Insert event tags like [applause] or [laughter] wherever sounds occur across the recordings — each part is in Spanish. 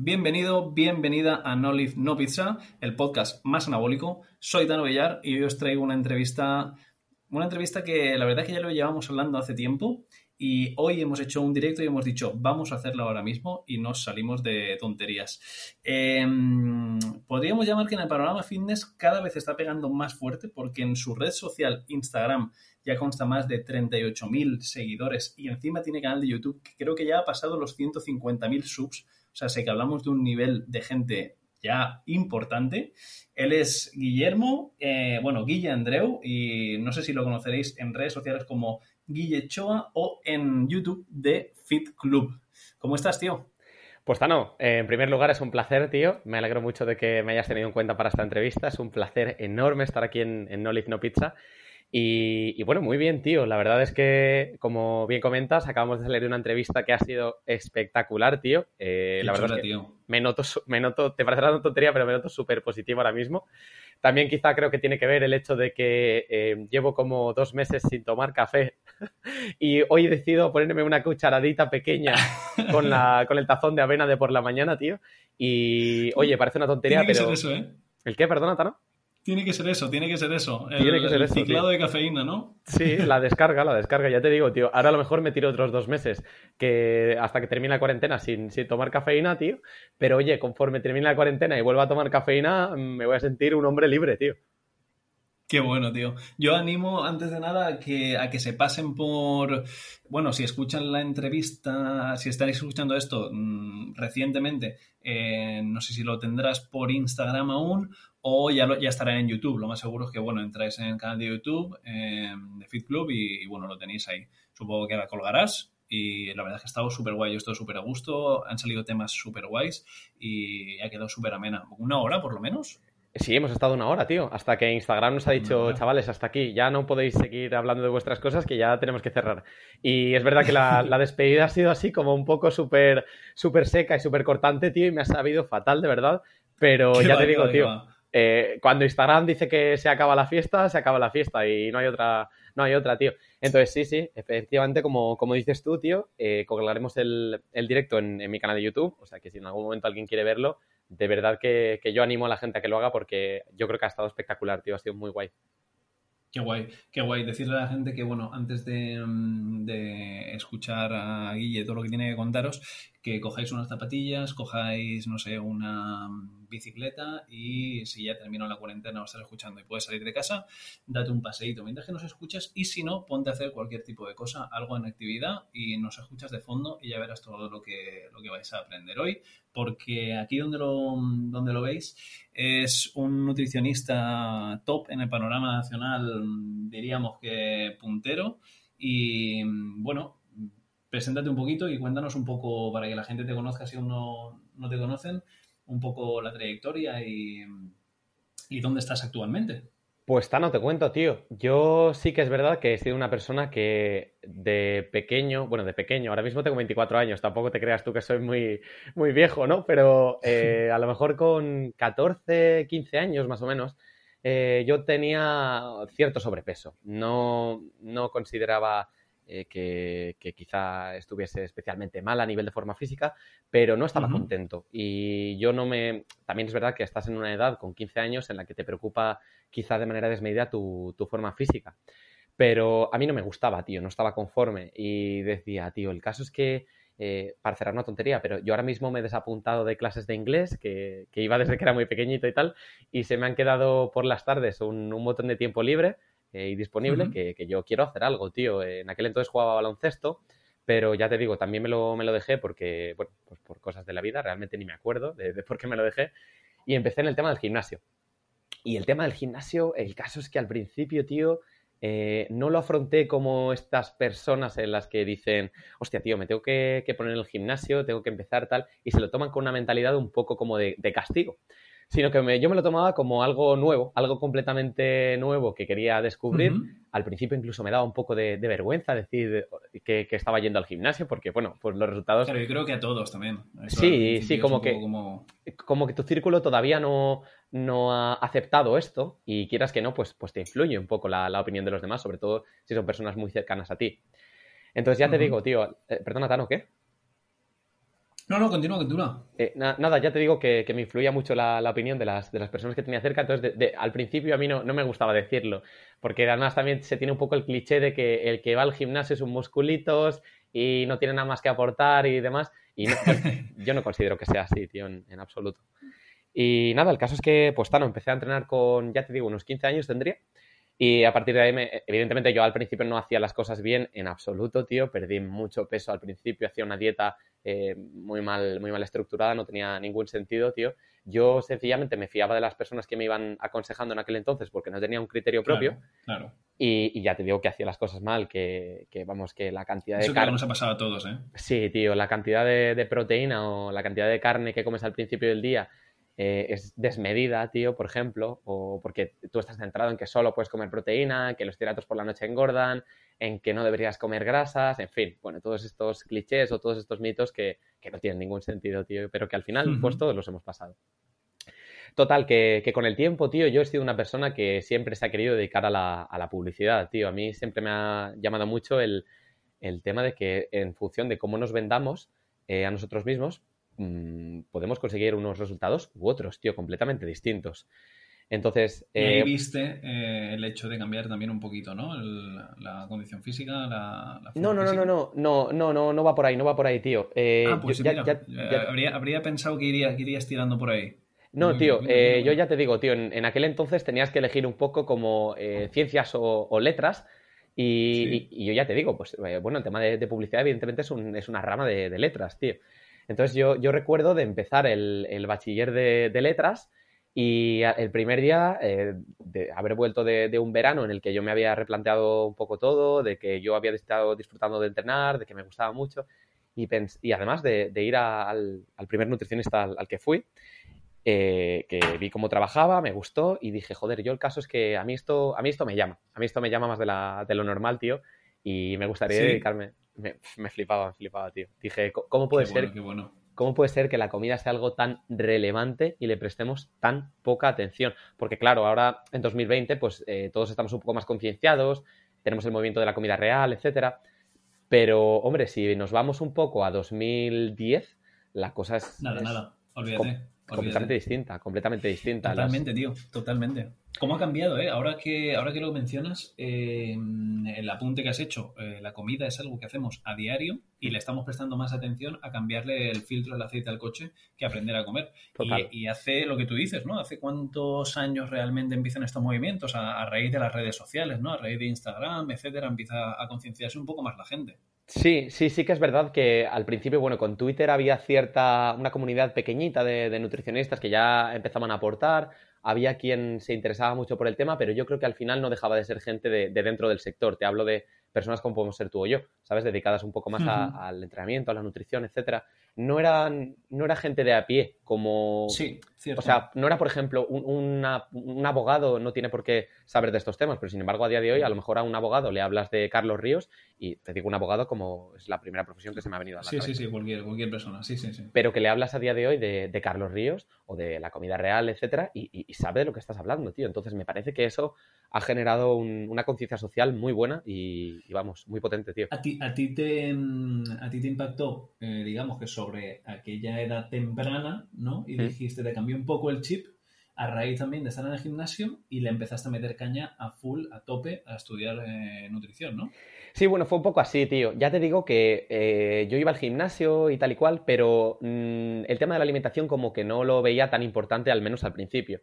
Bienvenido, bienvenida a No Live No Pizza, el podcast más anabólico. Soy Dano Villar y hoy os traigo una entrevista, una entrevista que la verdad es que ya lo llevamos hablando hace tiempo y hoy hemos hecho un directo y hemos dicho vamos a hacerlo ahora mismo y nos salimos de tonterías. Eh, podríamos llamar que en el panorama fitness cada vez está pegando más fuerte porque en su red social Instagram ya consta más de 38.000 seguidores y encima tiene canal de YouTube que creo que ya ha pasado los 150.000 subs sea, sé que hablamos de un nivel de gente ya importante. Él es Guillermo, eh, bueno, Guille Andreu, y no sé si lo conoceréis en redes sociales como Guille Choa o en YouTube de Fit Club. ¿Cómo estás, tío? Pues Tano, en primer lugar es un placer, tío. Me alegro mucho de que me hayas tenido en cuenta para esta entrevista. Es un placer enorme estar aquí en, en No Live No Pizza. Y, bueno, muy bien, tío. La verdad es que, como bien comentas, acabamos de salir de una entrevista que ha sido espectacular, tío. Eh, la verdad es que Me, noto, me noto, te parecerá una tontería, pero me noto súper positivo ahora mismo. También quizá creo que tiene que ver el hecho de que eh, llevo como dos meses sin tomar café [laughs] y hoy decido ponerme una cucharadita pequeña [laughs] con, la, con el tazón de avena de por la mañana, tío. Y oye, parece una tontería, pero... eso, ¿eh? ¿El qué? Perdona, Tano. Tiene que ser eso, tiene que ser eso. El, tiene que ser el ciclado de cafeína, ¿no? Sí, la descarga, la descarga, ya te digo, tío. Ahora a lo mejor me tiro otros dos meses que hasta que termine la cuarentena sin, sin tomar cafeína, tío. Pero oye, conforme termine la cuarentena y vuelva a tomar cafeína, me voy a sentir un hombre libre, tío. Qué bueno, tío. Yo animo, antes de nada, a que, a que se pasen por. Bueno, si escuchan la entrevista, si estáis escuchando esto mmm, recientemente, eh, no sé si lo tendrás por Instagram aún o ya, lo, ya estará en YouTube. Lo más seguro es que, bueno, entráis en el canal de YouTube eh, de Fit Club y, y, bueno, lo tenéis ahí. Supongo que la colgarás y la verdad es que ha estado súper guay. Yo estoy súper a gusto, han salido temas súper guays y ha quedado súper amena. ¿Una hora por lo menos? Sí, hemos estado una hora, tío, hasta que Instagram nos ha dicho, chavales, hasta aquí, ya no podéis seguir hablando de vuestras cosas, que ya tenemos que cerrar. Y es verdad que la, la [laughs] despedida ha sido así como un poco súper súper seca y súper cortante, tío, y me ha sabido fatal, de verdad. Pero ya va, te digo, va, tío, eh, cuando Instagram dice que se acaba la fiesta, se acaba la fiesta y no hay otra, no hay otra, tío. Entonces, sí, sí, efectivamente, como, como dices tú, tío, eh, colgaremos el, el directo en, en mi canal de YouTube, o sea que si en algún momento alguien quiere verlo, de verdad que, que, yo animo a la gente a que lo haga porque yo creo que ha estado espectacular, tío, ha sido muy guay. Qué guay, qué guay. Decirle a la gente que, bueno, antes de, de, escuchar a Guille todo lo que tiene que contaros, que cojáis unas zapatillas, cojáis, no sé, una bicicleta y si ya terminó la cuarentena o estás escuchando y puedes salir de casa, date un paseíto. Mientras que nos escuchas y si no, ponte a hacer cualquier tipo de cosa, algo en actividad y nos escuchas de fondo y ya verás todo lo que, lo que vais a aprender hoy, porque aquí donde lo, donde lo veis es un nutricionista top en el panorama nacional, diríamos que puntero y bueno, preséntate un poquito y cuéntanos un poco para que la gente te conozca si aún no, no te conocen un poco la trayectoria y, y dónde estás actualmente. Pues Tano, te cuento, tío. Yo sí que es verdad que he sido una persona que de pequeño, bueno, de pequeño, ahora mismo tengo 24 años, tampoco te creas tú que soy muy, muy viejo, ¿no? Pero eh, a lo mejor con 14, 15 años más o menos, eh, yo tenía cierto sobrepeso. No, no consideraba eh, que, que, quizá estuviese especialmente mal a nivel de forma física, pero no estaba uh -huh. contento. Y yo no me... También es verdad que estás en una edad con 15 años en la que te preocupa quizá de manera desmedida tu, tu forma física. Pero a mí no me gustaba, tío, no estaba conforme. Y decía, tío, el caso es que eh, para cerrar una tontería, pero yo ahora mismo me he desapuntado de clases de inglés, que, que, iba desde que era muy pequeñito y tal, y se me han quedado por las tardes un, un montón de tiempo libre eh, y disponible, uh -huh. que, que, yo quiero hacer algo, tío. En aquel entonces jugaba baloncesto, pero ya te digo, también me lo, me lo dejé porque, bueno, pues por cosas de la vida, realmente ni me acuerdo de, de, por qué me lo dejé, y empecé en el tema del gimnasio. Y el tema del gimnasio, el caso es que al principio, tío, eh, no lo afronté como estas personas en las que dicen, hostia, tío, me tengo que, poner en el gimnasio, tengo que empezar tal, y se lo toman con una mentalidad un poco como de, castigo. Sino que yo me lo tomaba como algo nuevo, algo completamente nuevo que quería descubrir. Al principio incluso me daba un poco de, vergüenza decir que, estaba yendo al gimnasio, porque bueno, pues los resultados. Claro, yo creo que a todos también. sí, sí, como que, como que tu círculo todavía no, no ha aceptado esto y quieras que no, pues, pues te influye un poco la, opinión de los demás, sobre todo si son personas muy cercanas a ti. Entonces ya te digo, tío, eh, perdona, Tano, ¿qué? No, no, continúa, continúa. Eh, nada, ya te digo que, me influía mucho la, opinión de las, de las, personas que tenía cerca, entonces al principio a mí no, no, me gustaba decirlo, porque además también se tiene un poco el cliché de que el que va al gimnasio es un musculitos y no tiene nada más que aportar y demás, y [laughs] yo, no considero que sea así, tío, en absoluto. Y nada, el caso es que, pues, Tano, empecé a entrenar con, ya te digo, unos 15 años tendría. Y a partir de ahí, evidentemente, yo al principio no hacía las cosas bien en absoluto, tío. Perdí mucho peso al principio, hacía una dieta eh, muy, mal, muy mal estructurada, no tenía ningún sentido, tío. Yo sencillamente me fiaba de las personas que me iban aconsejando en aquel entonces porque no tenía un criterio propio. Claro. Y, ya te digo que hacía las cosas mal, que, vamos, que la cantidad de Eso carne. nos ha pasado a todos, ¿eh? Sí, tío, la cantidad de proteína o la cantidad de carne que comes al principio del día eh, es desmedida, tío, por ejemplo, o porque tú estás centrado en que solo puedes comer proteína, que los hidratos por la noche engordan, en que no deberías comer grasas, en fin, bueno, todos estos clichés o todos estos mitos que, no tienen ningún sentido, tío, pero que al final, pues todos los hemos pasado. Total, que, con el tiempo, tío, yo he sido una persona que siempre se ha querido dedicar a la, publicidad, tío. A mí siempre me ha llamado mucho el, tema de que en función de cómo nos vendamos eh, a nosotros mismos, mmm, podemos conseguir unos resultados u otros, tío, completamente distintos. Entonces. Eh, y ahí viste eh, el hecho de cambiar también un poquito, ¿no? El, la condición física, la. la no, no, física. no, no, no, no, no, no va por ahí, no va por ahí, tío. Eh, ah, pues yo, mira, ya, eh, ya, habría, habría, pensado que irías, que irías tirando por ahí. No, tío, eh, yo ya te digo, tío, en, en, aquel entonces tenías que elegir un poco como eh, ciencias o, o letras. Y, sí. y, y, yo ya te digo, pues bueno, el tema de, de publicidad evidentemente es, un, es una rama de, de letras, tío. Entonces yo, yo recuerdo de empezar el, bachiller de, letras y el primer día eh, de haber vuelto de, un verano en el que yo me había replanteado un poco todo, de que yo había estado disfrutando de entrenar, de que me gustaba mucho y, y además de, ir al, primer nutricionista al, que fui, eh, que vi cómo trabajaba, me gustó y dije, joder, yo el caso es que a mí esto, a mí esto me llama, a mí esto me llama más de, la, de lo normal, tío, y me gustaría dedicarme me, flipaba, me flipaba, tío. Dije, ¿cómo puede ser? ¿Cómo puede ser que la comida sea algo tan relevante y le prestemos tan poca atención? Porque claro, ahora en 2020 pues eh, todos estamos un poco más concienciados, tenemos el movimiento de la comida real, etcétera. Pero, hombre, si nos vamos un poco a 2010, la cosa es... Nada, nada, olvídate. Completamente distinta, completamente distinta. Totalmente, tío, totalmente. ¿Cómo ha cambiado, eh? Ahora que, ahora que lo mencionas, eh, el apunte que has hecho, eh, la comida es algo que hacemos a diario y le estamos prestando más atención a cambiarle el filtro del aceite al coche que aprender a comer. Y, hace lo que tú dices, ¿no? ¿Hace cuántos años realmente empiezan estos movimientos? A, raíz de las redes sociales, ¿no? A raíz de Instagram, etcétera, empieza a concienciarse un poco más la gente. Sí, sí, sí que es verdad que al principio, bueno, con Twitter había cierta, una comunidad pequeñita de, nutricionistas que ya empezaban a aportar, había quien se interesaba mucho por el tema, pero yo creo que al final no dejaba de ser gente de, dentro del sector. Te hablo de personas como podemos ser tú o yo, ¿sabes? Dedicadas un poco más al entrenamiento, a la nutrición, etcétera no eran no era gente de a pie, como... Sí, cierto. O sea, no era, por ejemplo, un, abogado no tiene por qué saber de estos temas, pero sin embargo a día de hoy a lo mejor a un abogado le hablas de Carlos Ríos y te digo un abogado como es la primera profesión que se me ha venido a la sí, Sí, sí, cualquier, cualquier persona, sí, sí, sí. Pero que le hablas a día de hoy de, Carlos Ríos o de la comida real, etcétera, y, sabe de lo que estás hablando, tío. Entonces me parece que eso ha generado una conciencia social muy buena y, vamos, muy potente, tío. ¿A ti, a ti, te, a ti te impactó, eh, digamos, que sobre aquella edad temprana, ¿no? Y dijiste, te cambió un poco el chip a raíz también de estar en el gimnasio y le empezaste a meter caña a full, a tope, a estudiar eh, nutrición, ¿no? Sí, bueno, fue un poco así, tío. Ya te digo que eh, yo iba al gimnasio y tal y cual, pero mm, el tema de la alimentación como que no lo veía tan importante, al menos al principio.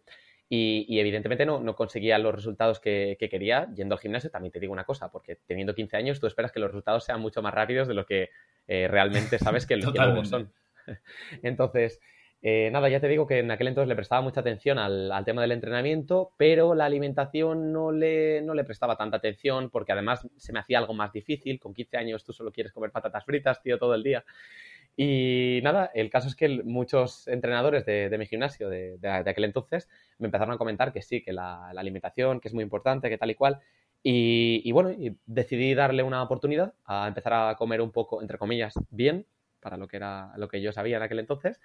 Y, evidentemente no, no, conseguía los resultados que, quería yendo al gimnasio. También te digo una cosa, porque teniendo 15 años tú esperas que los resultados sean mucho más rápidos de lo que eh, realmente sabes que, [laughs] que luego son. [laughs] Entonces, Eh, nada, ya te digo que en aquel entonces le prestaba mucha atención al, tema del entrenamiento, pero la alimentación no le, no le prestaba tanta atención porque además se me hacía algo más difícil. Con 15 años tú solo quieres comer patatas fritas, tío, todo el día. Y nada, el caso es que muchos entrenadores de, mi gimnasio de, aquel entonces me empezaron a comentar que sí, que la, alimentación, que es muy importante, que tal y cual. Y, bueno, y decidí darle una oportunidad a empezar a comer un poco, entre comillas, bien, para lo que era lo que yo sabía en aquel entonces.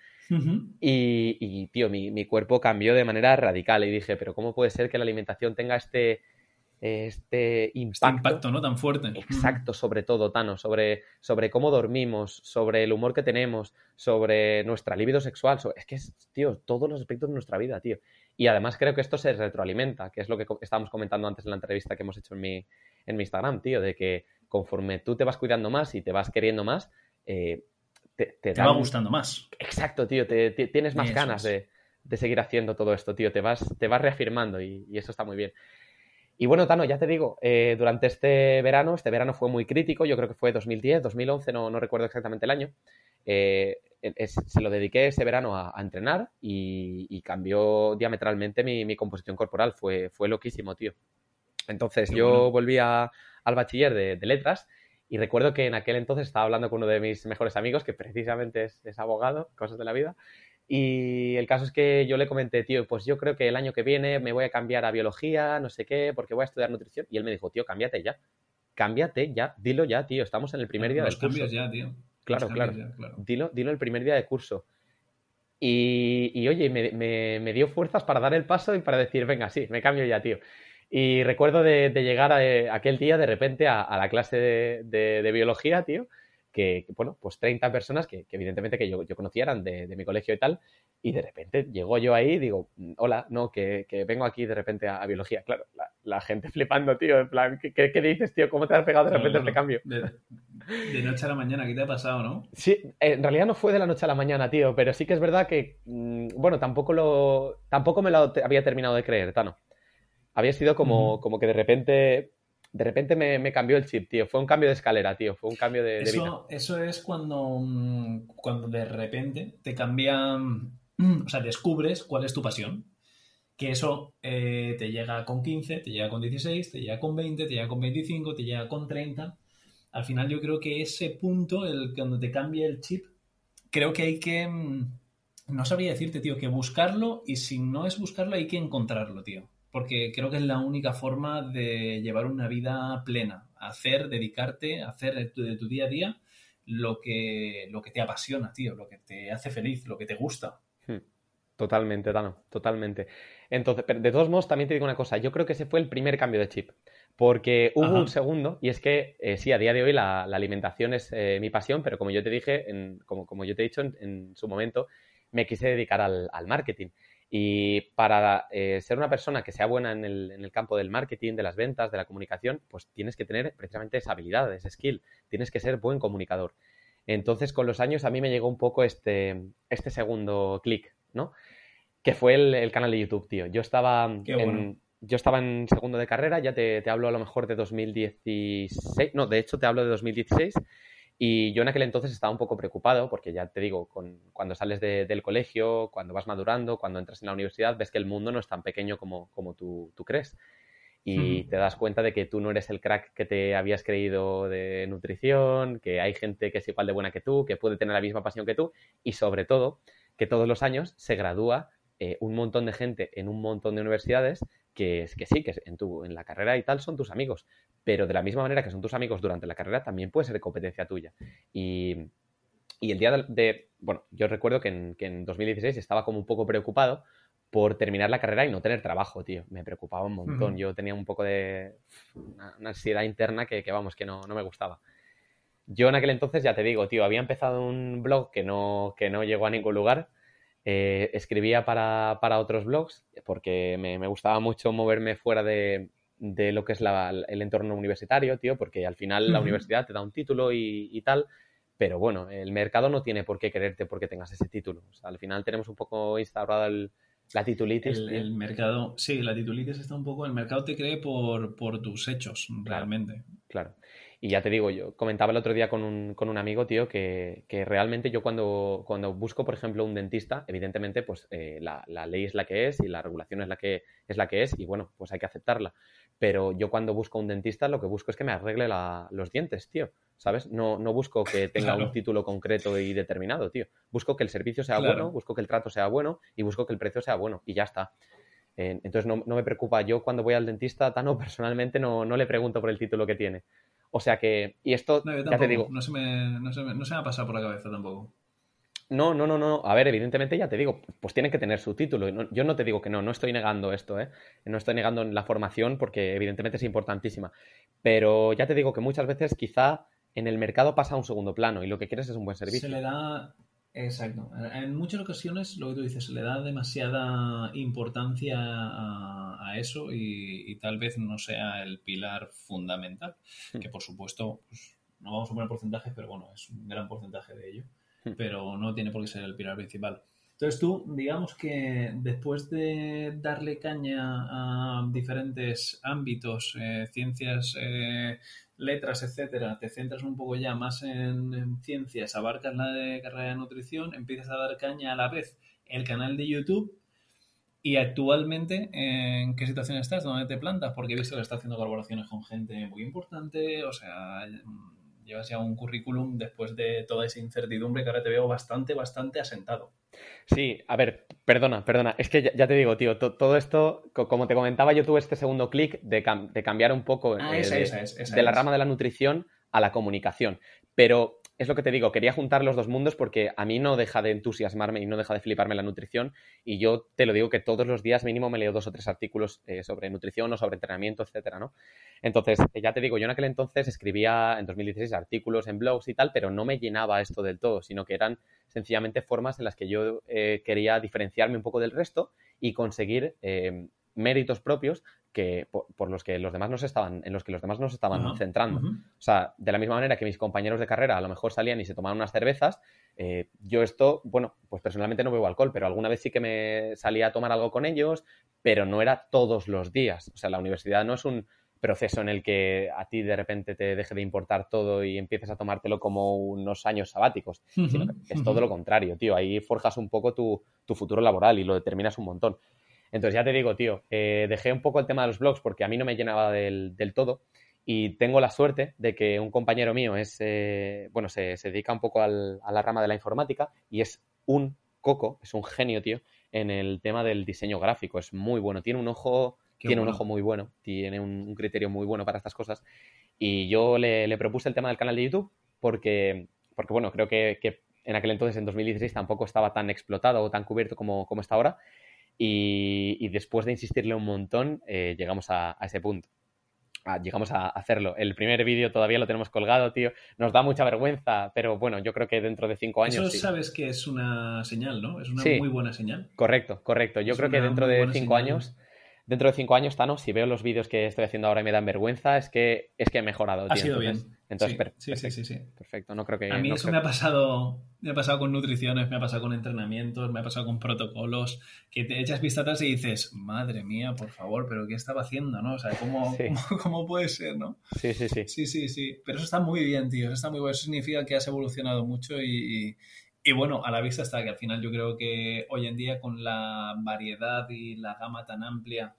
y, tío, mi, mi, cuerpo cambió de manera radical y dije, pero ¿cómo puede ser que la alimentación tenga este, este, este impacto, ¿no? tan fuerte. Exacto, sobre todo, Tano, sobre, sobre cómo dormimos, sobre el humor que tenemos, sobre nuestra libido sexual. es que es, tío, todos los aspectos de nuestra vida, tío. Y además creo que esto se retroalimenta, que es lo que estábamos comentando antes en la entrevista que hemos hecho en mi, en mi Instagram, tío, de que conforme tú te vas cuidando más y te vas queriendo más, eh, te, va gustando más. Exacto, tío, te, tienes más ganas de, seguir haciendo todo esto, tío, te vas, te vas reafirmando y, eso está muy bien. Y bueno, Tano, ya te digo, eh, durante este verano, este verano fue muy crítico, yo creo que fue 2010, 2011, no, no recuerdo exactamente el año, eh, se lo dediqué ese verano a, entrenar y, cambió diametralmente mi, composición corporal, fue, fue loquísimo, tío. Entonces yo volví al bachiller de letras y recuerdo que en aquel entonces estaba hablando con uno de mis mejores amigos, que precisamente es, abogado, cosas de la vida. Y el caso es que yo le comenté, tío, pues yo creo que el año que viene me voy a cambiar a biología, no sé qué, porque voy a estudiar nutrición. Y él me dijo, tío, cámbiate ya. Cámbiate ya, dilo ya, tío. Estamos en el primer día del curso. cambias ya, tío. Claro, claro. Dilo, dilo el primer día de curso. Y, oye, me, me, dio fuerzas para dar el paso y para decir, venga, sí, me cambio ya, tío. Y recuerdo de, llegar a, eh, aquel día de repente a, la clase de, biología, tío, que, bueno, pues 30 personas que, evidentemente que yo, yo conocía eran de, mi colegio y tal, y de repente llego yo ahí y digo, mm, hola, no, que, vengo aquí de repente a, biología. Claro, la, gente [laughs] flipando, tío, en plan, ¿qué, dices, tío? ¿Cómo te has pegado de repente este cambio? De, noche a la mañana, ¿qué te ha pasado, no? Sí, en realidad no fue de la noche a la mañana, tío, pero sí que es verdad que, mm, bueno, tampoco lo, tampoco me lo había terminado de creer, Tano había sido como, como que de repente de repente me, cambió el chip, tío. Fue un cambio de escalera, tío. Fue un cambio de, eso, vida. Eso es cuando, mm, cuando de repente te cambian, o sea, descubres cuál es tu pasión. Que eso eh, te llega con 15, te llega con 16, te llega con 20, te llega con 25, te llega con 30. Al final yo creo que ese punto, el cuando te cambia el chip, creo que hay que... Mm, no sabría decirte, tío, que buscarlo y si no es buscarlo hay que encontrarlo, tío porque creo que es la única forma de llevar una vida plena, hacer, dedicarte, hacer de tu, día a día lo que, lo que te apasiona, tío, lo que te hace feliz, lo que te gusta. Hmm. Totalmente, Dano, totalmente. Entonces, pero de todos modos, también te digo una cosa, yo creo que ese fue el primer cambio de chip, porque hubo un segundo, y es que eh, sí, a día de hoy la, alimentación es eh, mi pasión, pero como yo te dije, como, como, yo te he dicho en, su momento, me quise dedicar al, al marketing. Y para eh, ser una persona que sea buena en el, campo del marketing, de las ventas, de la comunicación, pues tienes que tener precisamente esa habilidad, ese skill. Tienes que ser buen comunicador. Entonces, con los años a mí me llegó un poco este, este segundo clic, ¿no? Que fue el, canal de YouTube, tío. Yo estaba, en, yo estaba en segundo de carrera, ya te, te hablo a lo mejor de 2016, no, de hecho te hablo de 2016 y yo en aquel entonces estaba un poco preocupado porque ya te digo, cuando sales del colegio, cuando vas madurando, cuando entras en la universidad, ves que el mundo no es tan pequeño como, como tú, crees. Y te das cuenta de que tú no eres el crack que te habías creído de nutrición, que hay gente que es igual de buena que tú, que puede tener la misma pasión que tú y sobre todo que todos los años se gradúa eh, un montón de gente en un montón de universidades que, que sí, que en, tu, en la carrera y tal son tus amigos, pero de la misma manera que son tus amigos durante la carrera, también puede ser de competencia tuya. Y, el día de, Bueno, yo recuerdo que en, que en 2016 estaba como un poco preocupado por terminar la carrera y no tener trabajo, tío. Me preocupaba un montón. Yo tenía un poco de una, ansiedad interna que, vamos, que no, no, me gustaba. Yo en aquel entonces, ya te digo, tío, había empezado un blog que no, que no llegó a ningún lugar. Eh, escribía para, para, otros blogs porque me, me, gustaba mucho moverme fuera de, de lo que es el entorno universitario, tío, porque al final la universidad te da un título y, tal, pero bueno, el mercado no tiene por qué quererte porque tengas ese título. O sea, al final tenemos un poco instaurada la titulitis. El, mercado, sí, la titulitis está un poco, el mercado te cree por, tus hechos, realmente. Claro. Y ya te digo, yo comentaba el otro día con un, con un amigo, tío, que, que, realmente yo cuando, cuando busco, por ejemplo, un dentista, evidentemente, pues eh, la, la, ley es la que es y la regulación es la que, es la que es y bueno, pues hay que aceptarla. Pero yo cuando busco un dentista, lo que busco es que me arregle la, los dientes, tío. ¿Sabes? No, no busco que [laughs] tenga un título concreto y determinado, tío. Busco que el servicio sea bueno, busco que el trato sea bueno y busco que el precio sea bueno y ya está. entonces no, no, me preocupa. Yo cuando voy al dentista, Tano, [laughs] personalmente no, no le pregunto por el título que tiene. O sea que, y esto, ya te digo. No se, me, no, se me, no se me ha pasado por la cabeza tampoco. No, no, no, no. A ver, evidentemente ya te digo, pues tienen que tener su título. Yo no te digo que no, no estoy negando esto, ¿eh? No estoy negando la formación porque evidentemente es importantísima. Pero ya te digo que muchas veces quizá en el mercado pasa a un segundo plano y lo que quieres es un buen servicio. Se le da Exacto. En muchas ocasiones, lo que tú dices, se le da demasiada importancia a, eso y, tal vez no sea el pilar fundamental, hmm. que por supuesto, pues, no vamos a poner porcentajes, pero bueno, es un gran porcentaje de ello, hmm. Pero no tiene por qué ser el pilar principal. Entonces tú, digamos que después de darle caña a diferentes ámbitos, eh, ciencias, eh, letras, etcétera, te centras un poco ya más en, ciencias, abarcas la de carrera de nutrición, empiezas a dar caña a la vez el canal de YouTube y actualmente en qué situación estás, dónde te plantas, porque he visto que estás haciendo colaboraciones con gente muy importante, o sea, llevas ya un currículum después de toda esa incertidumbre que ahora te veo bastante, bastante asentado. Sí, a ver, perdona, perdona. Es que ya, te digo, tío, todo esto, como te comentaba, yo tuve este segundo clic de, cambiar un poco ah, eh, de, la rama de la nutrición a la comunicación. Pero es lo que te digo, quería juntar los dos mundos porque a mí no deja de entusiasmarme y no deja de fliparme la nutrición. Y yo te lo digo que todos los días mínimo me leo dos o tres artículos eh, sobre nutrición o sobre entrenamiento, etcétera, ¿no? Entonces, eh, ya te digo, yo en aquel entonces escribía en 2016 artículos en blogs y tal, pero no me llenaba esto del todo, sino que eran sencillamente formas en las que yo eh, quería diferenciarme un poco del resto y conseguir méritos propios que por, los que los demás nos estaban, en los que los demás nos estaban centrando. O sea, de la misma manera que mis compañeros de carrera a lo mejor salían y se tomaban unas cervezas, eh, yo esto, bueno, pues personalmente no bebo alcohol, pero alguna vez sí que me salía a tomar algo con ellos, pero no era todos los días. O sea, la universidad no es un proceso en el que a ti de repente te deje de importar todo y empieces a tomártelo como unos años sabáticos, sino que es todo lo contrario, tío. Ahí forjas un poco tu, tu futuro laboral y lo determinas un montón. Entonces ya te digo, tío, eh, dejé un poco el tema de los blogs porque a mí no me llenaba del, todo y tengo la suerte de que un compañero mío es, eh, bueno, se, dedica un poco a la rama de la informática y es un coco, es un genio, tío, en el tema del diseño gráfico. Es muy bueno, tiene un ojo, tiene un ojo muy bueno, tiene un, criterio muy bueno para estas cosas. Y yo le, propuse el tema del canal de YouTube porque, porque bueno, creo que, en aquel entonces, en 2016, tampoco estaba tan explotado o tan cubierto como, como está ahora. Y, después de insistirle un montón, eh, llegamos a, ese punto. Ah, llegamos a hacerlo. El primer vídeo todavía lo tenemos colgado, tío. Nos da mucha vergüenza, pero bueno, yo creo que dentro de cinco años. Eso sabes que es una señal, ¿no? Es una muy buena señal. Correcto, correcto. Yo creo que dentro de cinco años dentro de cinco años, Tano, si veo los vídeos que estoy haciendo ahora y me dan vergüenza, es que, es que he mejorado. Ha sido bien. Entonces, sí, sí, sí, sí, Perfecto, no creo que... A mí eso me ha pasado me ha pasado con nutriciones, me ha pasado con entrenamientos, me ha pasado con protocolos, que te echas vista atrás y dices, madre mía, por favor, pero ¿qué estaba haciendo, no? O sea, ¿cómo, [laughs] cómo, puede ser, no? Sí, sí, sí. Sí, sí, sí. Pero eso está muy bien, tío, eso está muy bueno. Eso significa que has evolucionado mucho y, y bueno, a la vista está que al final yo creo que hoy en día con la variedad y la gama tan amplia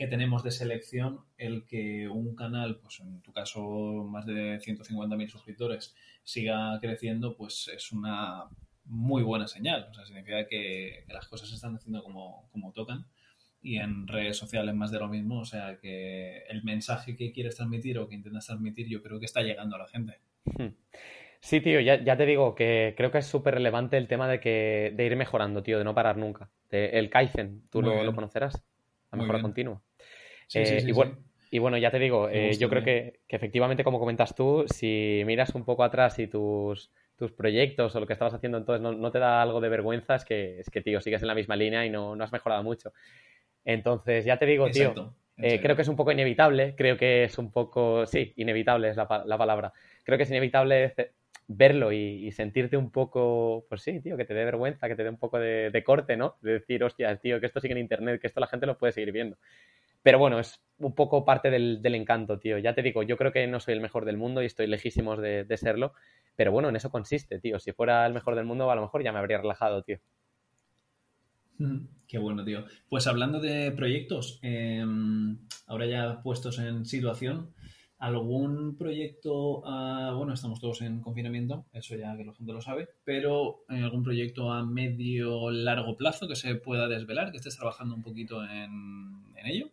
que tenemos de selección, el que un canal, pues en tu caso más de 150.000 suscriptores, siga creciendo, pues es una muy buena señal. O sea, significa que, las cosas se están haciendo como, como tocan y en redes sociales más de lo mismo. O sea, que el mensaje que quieres transmitir o que intentas transmitir, yo creo que está llegando a la gente. Hmm. Sí, tío, ya, te digo que creo que es súper relevante el tema de que de ir mejorando, tío, de no parar nunca. el Kaizen, ¿tú lo, lo, conocerás? La mejora continua. Eh, y, bueno, y, bueno, ya te digo, eh, yo creo que, efectivamente, como comentas tú, si miras un poco atrás y tus, tus proyectos o lo que estabas haciendo entonces no, te da algo de vergüenza, es que, es que, tío, sigues en la misma línea y no, has mejorado mucho. Entonces, ya te digo, tío, eh, creo que es un poco inevitable, creo que es un poco, sí, inevitable es la, palabra. Creo que es inevitable verlo y, sentirte un poco, pues sí, tío, que te dé vergüenza, que te dé un poco de, corte, ¿no? De decir, hostia, tío, que esto sigue en internet, que esto la gente lo puede seguir viendo. Pero bueno, es un poco parte del, encanto, tío. Ya te digo, yo creo que no soy el mejor del mundo y estoy lejísimos de, serlo, pero bueno, en eso consiste, tío. Si fuera el mejor del mundo, a lo mejor ya me habría relajado, tío. Mm, qué bueno, tío. Pues hablando de proyectos, em, ahora ya puestos en situación, ¿algún proyecto, bueno, estamos todos en confinamiento, eso ya que la gente lo sabe, pero algún proyecto a medio largo plazo que se pueda desvelar, que estés trabajando un poquito en ello?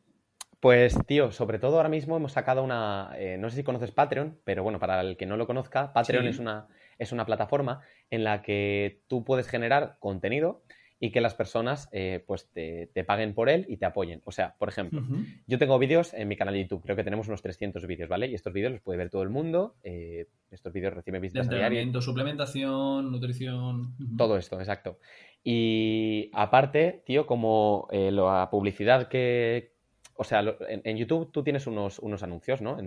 Pues, tío, sobre todo ahora mismo hemos sacado una. Eh, no sé si conoces Patreon, pero bueno, para el que no lo conozca, Patreon es, una, es una plataforma en la que tú puedes generar contenido y que las personas eh, pues te, paguen por él y te apoyen. O sea, por ejemplo, yo tengo vídeos en mi canal de YouTube, creo que tenemos unos 300 vídeos, ¿vale? Y estos vídeos los puede ver todo el mundo. Eh, estos vídeos reciben visitas Entrenamiento, suplementación, nutrición. Todo esto, exacto. Y aparte, tío, como la publicidad que, o sea, en, YouTube tú tienes unos, unos anuncios, ¿no?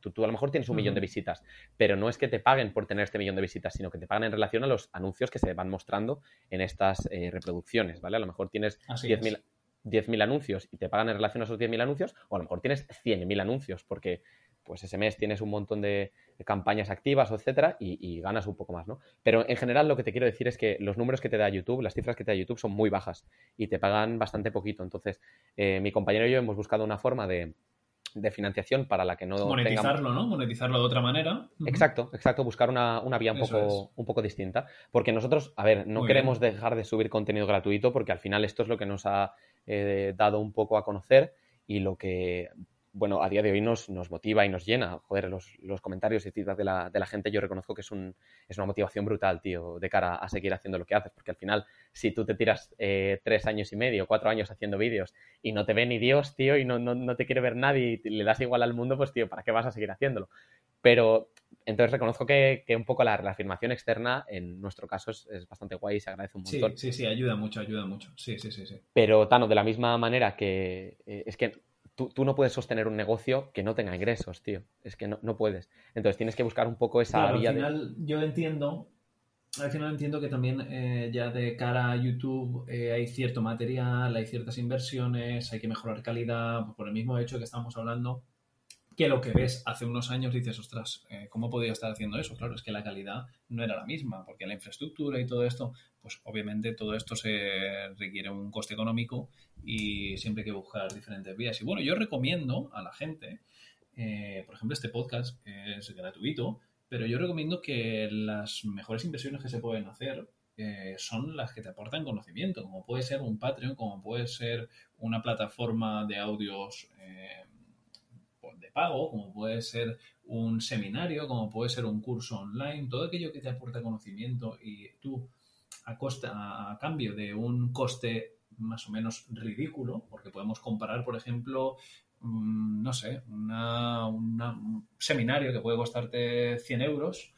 tú, a lo mejor tienes un millón de visitas, pero no es que te paguen por tener este millón de visitas, sino que te pagan en relación a los anuncios que se van mostrando en estas eh, reproducciones, ¿vale? A lo mejor tienes 10.000 anuncios y te pagan en relación a esos 10.000 anuncios, o a lo mejor tienes 100.000 anuncios, porque pues ese mes tienes un montón de, campañas activas, etcétera, y, ganas un poco más, ¿no? Pero en general lo que te quiero decir es que los números que te da YouTube, las cifras que te da YouTube son muy bajas y te pagan bastante poquito. Entonces, eh, mi compañero y yo hemos buscado una forma de, financiación para la que no monetizarlo, ¿no? Monetizarlo de otra manera. Exacto, exacto, buscar una, vía un poco, un poco distinta. Porque nosotros, a ver, no queremos dejar de subir contenido gratuito porque al final esto es lo que nos ha eh, dado un poco a conocer y lo que bueno, a día de hoy nos, nos motiva y nos llena. Joder, los, los comentarios y feedback de la, de la, gente, yo reconozco que es, un, es una motivación brutal, tío, de cara a seguir haciendo lo que haces. Porque al final, si tú te tiras eh, tres años y medio, cuatro años haciendo vídeos y no te ve ni Dios, tío, y no, no, no, te quiere ver nadie y le das igual al mundo, pues, tío, ¿para qué vas a seguir haciéndolo? Pero entonces reconozco que, que un poco la, la, afirmación externa, en nuestro caso, es, es, bastante guay y se agradece un montón. Sí, sí, sí, ayuda mucho, ayuda mucho. Sí, sí, sí. sí. Pero, Tano, de la misma manera que eh, es que tú, no puedes sostener un negocio que no tenga ingresos, tío. Es que no, puedes. Entonces tienes que buscar un poco esa vía. Al final, yo entiendo. Al final entiendo que también eh, ya de cara a YouTube eh, hay cierto material, hay ciertas inversiones, hay que mejorar calidad, por el mismo hecho que estamos hablando que lo que ves hace unos años dices, ostras, eh, ¿cómo podía estar haciendo eso? Claro, es que la calidad no era la misma, porque la infraestructura y todo esto, pues obviamente todo esto se requiere un coste económico y siempre hay que buscar diferentes vías. Y bueno, yo recomiendo a la gente, eh, por ejemplo, este podcast es gratuito, pero yo recomiendo que las mejores inversiones que se pueden hacer eh, son las que te aportan conocimiento, como puede ser un Patreon, como puede ser una plataforma de audios de pago, como puede ser un seminario, como puede ser un curso online, todo aquello que te aporta conocimiento y tú a, costa, a cambio de un coste más o menos ridículo, porque podemos comparar, por ejemplo, mm, no sé, un seminario que puede costarte 100 euros,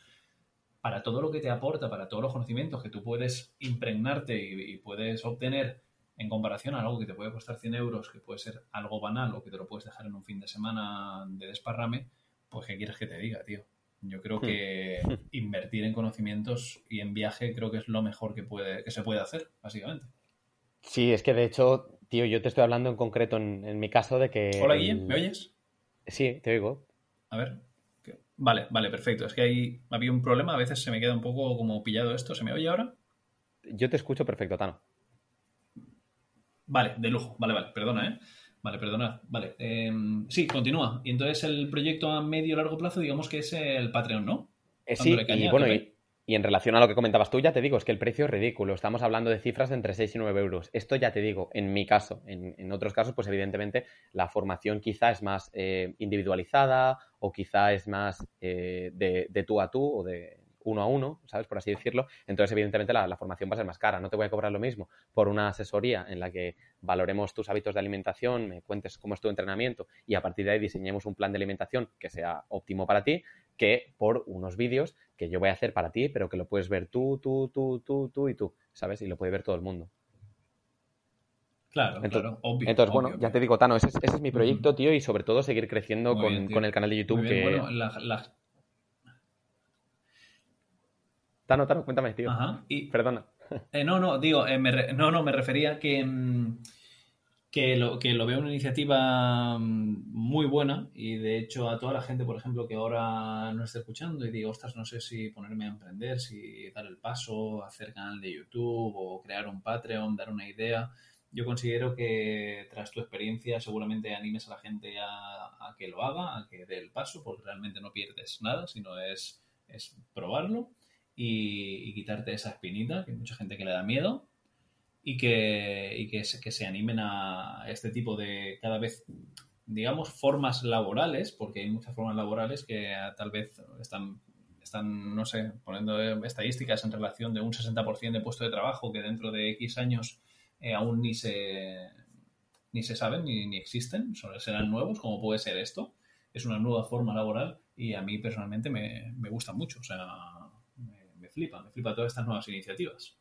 para todo lo que te aporta, para todos los conocimientos que tú puedes impregnarte y puedes obtener en comparación a algo que te puede costar 100 euros, que puede ser algo banal o que te lo puedes dejar en un fin de semana de desparrame, pues ¿qué quieres que te diga, tío? Yo creo que hmm. [laughs] invertir en conocimientos y en viaje creo que es lo mejor que, puede, que se puede hacer, básicamente. Sí, es que de hecho, tío, yo te estoy hablando en concreto en, mi caso de que... Hola, Guille, ¿me oyes? Sí, te oigo. A ver. Vale, vale, perfecto. Es que ahí había un problema, a veces se me queda un poco como pillado esto. ¿Se me oye ahora? Yo te escucho perfecto, Tano. Vale, de lujo. Vale, vale, perdona, ¿eh? Vale, perdona. Vale. Em, sí, continúa. Y entonces el proyecto a medio largo plazo, digamos que es el Patreon, ¿no? Eh, sí, y bueno, y, en relación a lo que comentabas tú, ya te digo, es que el precio es ridículo. Estamos hablando de cifras de entre 6 y 9 euros. Esto ya te digo, en mi caso. En, otros casos, pues evidentemente la formación quizá es más eh, individualizada o quizá es más eh, de, de tú a tú o de uno a uno, ¿sabes? Por así decirlo. Entonces, evidentemente, la, formación va a ser más cara. No te voy a cobrar lo mismo por una asesoría en la que valoremos tus hábitos de alimentación, me cuentes cómo es tu entrenamiento y a partir de ahí diseñemos un plan de alimentación que sea óptimo para ti, que por unos vídeos que yo voy a hacer para ti, pero que lo puedes ver tú, tú, tú, tú, tú y tú, ¿sabes? Y lo puede ver todo el mundo. Claro, entonces, claro, obvio. Entonces, bueno, ya te digo, Tano, ese es, mi proyecto, tío, y sobre todo seguir creciendo con, el canal de YouTube. que... Bueno, la, Tano, Tano, cuéntame, tío. Ajá. Perdona. Eh, no, no, digo, eh, no, no, me refería que, mm, que lo, que lo veo una iniciativa mm, muy buena y de hecho a toda la gente, por ejemplo, que ahora no está escuchando y digo, ostras, no sé si ponerme a emprender, si dar el paso, hacer canal de YouTube o crear un Patreon, dar una idea. Yo considero que tras tu experiencia seguramente animes a la gente a, que lo haga, a que dé el paso, porque realmente no pierdes nada, sino es, es probarlo y, y quitarte esa espinita, que hay mucha gente que le da miedo y que, y que, se, que se animen a este tipo de cada vez, digamos, formas laborales, porque hay muchas formas laborales que tal vez están, están no sé, poniendo estadísticas en relación de un 60% de puesto de trabajo que dentro de X años eh, aún ni se, ni se saben ni, ni existen, serán nuevos, como puede ser esto. Es una nueva forma laboral y a mí personalmente me, me gusta mucho, o sea, me, flipa, me flipa todas estas nuevas iniciativas.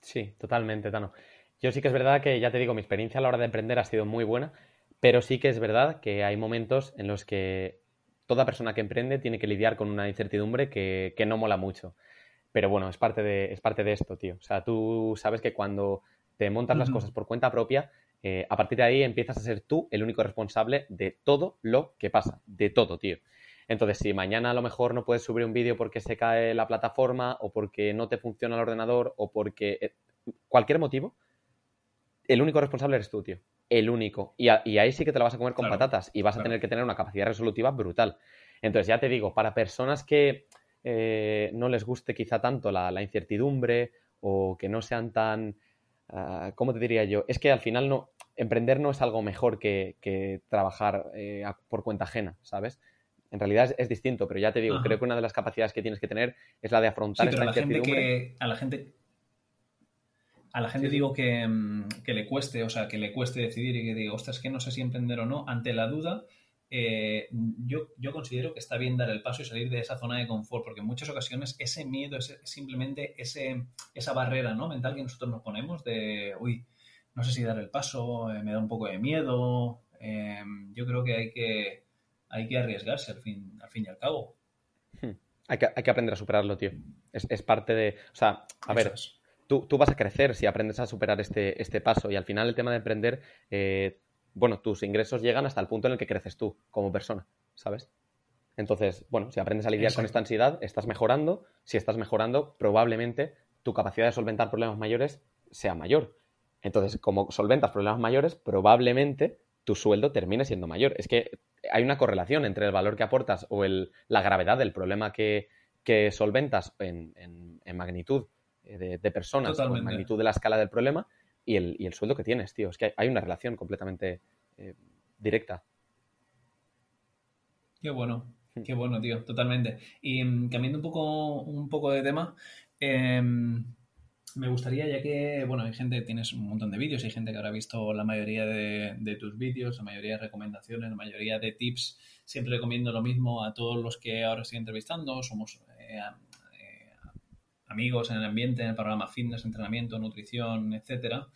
Sí, totalmente, Tano. Yo sí que es verdad que, ya te digo, mi experiencia a la hora de emprender ha sido muy buena, pero sí que es verdad que hay momentos en los que toda persona que emprende tiene que lidiar con una incertidumbre que, no mola mucho. Pero bueno, es parte, de, es parte de esto, tío. O sea, tú sabes que cuando te montas las cosas por cuenta propia, eh, a partir de ahí empiezas a ser tú el único responsable de todo lo que pasa, de todo, tío. Entonces, si mañana a lo mejor no puedes subir un vídeo porque se cae la plataforma o porque no te funciona el ordenador o porque eh, cualquier motivo, el único responsable eres tú, tío. El único. Y, ahí sí que te la vas a comer con patatas y vas a tener que tener una capacidad resolutiva brutal. Entonces, ya te digo, para personas que eh, no les guste quizá tanto la, incertidumbre o que no sean tan... Ah, ¿Cómo te diría yo? Es que al final no... Emprender no es algo mejor que, trabajar eh, por cuenta ajena, ¿sabes? En realidad es, distinto, pero ya te digo, creo que una de las capacidades que tienes que tener es la de afrontar esta la Gente que, a la gente a la gente digo mm, que, le cueste, o sea, que le cueste decidir y que diga, ostras, que no sé si emprender o no, ante la duda, eh, yo, yo considero que está bien dar el paso y salir de esa zona de confort, porque en muchas ocasiones ese miedo es simplemente ese, esa barrera ¿no? mental que nosotros nos ponemos de, uy, no sé si dar el paso, eh, me da un poco de miedo. Eh, yo creo que hay que hay que arriesgarse al fin, al fin y al cabo. Hmm. Hay, que, hay, que, aprender a superarlo, tío. Es, parte de. O sea, a ver, tú, tú, vas a crecer si aprendes a superar este, este paso. Y al final, el tema de emprender, eh, bueno, tus ingresos llegan hasta el punto en el que creces tú como persona, ¿sabes? Entonces, bueno, si aprendes a lidiar con esta ansiedad, estás mejorando. Si estás mejorando, probablemente tu capacidad de solventar problemas mayores sea mayor. Entonces, como solventas problemas mayores, probablemente tu sueldo termine siendo mayor. Es que hay una correlación entre el valor que aportas o el, la gravedad del problema que, solventas en, magnitud eh, de, personas o en magnitud de la escala del problema y el, sueldo que tienes, tío. Es que hay una relación completamente eh, directa. Qué bueno, hmm. qué bueno, tío, totalmente. Y mm, cambiando un poco, un poco de tema, em, me gustaría, ya que, bueno, hay gente, tienes un montón de vídeos, hay gente que habrá visto la mayoría de, tus vídeos, la mayoría de recomendaciones, la mayoría de tips. Siempre recomiendo lo mismo a todos los que ahora estoy entrevistando. Somos eh, eh, amigos en el ambiente, en el programa fitness, entrenamiento, nutrición, etcétera.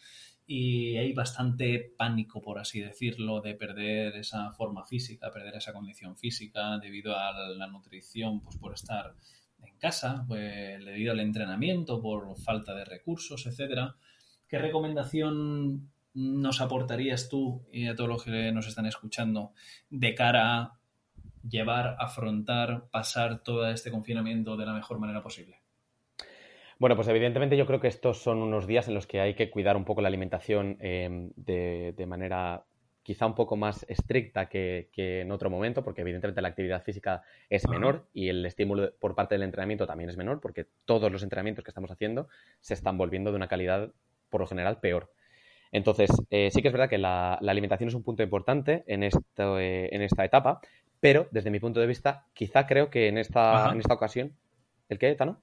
Y hay bastante pánico, por así decirlo, de perder esa forma física, perder esa condición física debido a la nutrición, pues por estar en casa, pues, debido al entrenamiento, por falta de recursos, etcétera. ¿Qué recomendación nos aportarías tú y a todos los que nos están escuchando de cara a llevar, afrontar, pasar todo este confinamiento de la mejor manera posible? Bueno, pues evidentemente yo creo que estos son unos días en los que hay que cuidar un poco la alimentación eh, de, de, manera quizá un poco más estricta que, en otro momento, porque evidentemente la actividad física es menor y el estímulo por parte del entrenamiento también es menor, porque todos los entrenamientos que estamos haciendo se están volviendo de una calidad, por lo general, peor. Entonces, eh, sí que es verdad que la, alimentación es un punto importante en, esto, eh, en esta etapa, pero desde mi punto de vista, quizá creo que en esta, en esta ocasión... ¿El qué, Tano?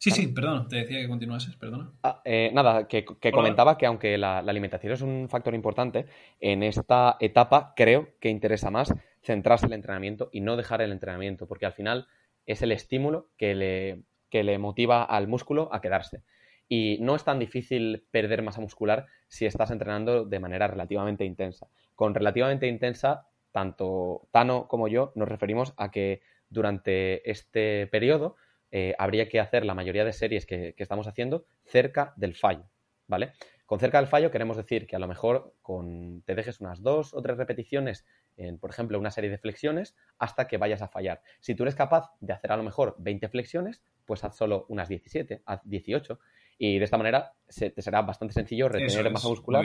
Sí, sí, perdón, te decía que continuases, perdona. Ah, eh, nada, que, comentaba que aunque la, alimentación es un factor importante, en esta etapa creo que interesa más centrarse en el entrenamiento y no dejar el entrenamiento, porque al final es el estímulo que le, que le motiva al músculo a quedarse. Y no es tan difícil perder masa muscular si estás entrenando de manera relativamente intensa. Con relativamente intensa, tanto Tano como yo nos referimos a que durante este periodo eh, habría que hacer la mayoría de series que, estamos haciendo cerca del fallo, ¿vale? Con cerca del fallo queremos decir que a lo mejor con, te dejes unas dos o tres repeticiones en, por ejemplo, una serie de flexiones hasta que vayas a fallar. Si tú eres capaz de hacer a lo mejor 20 flexiones, pues haz solo unas 17, haz 18 y de esta manera se, te será bastante sencillo retener masa muscular.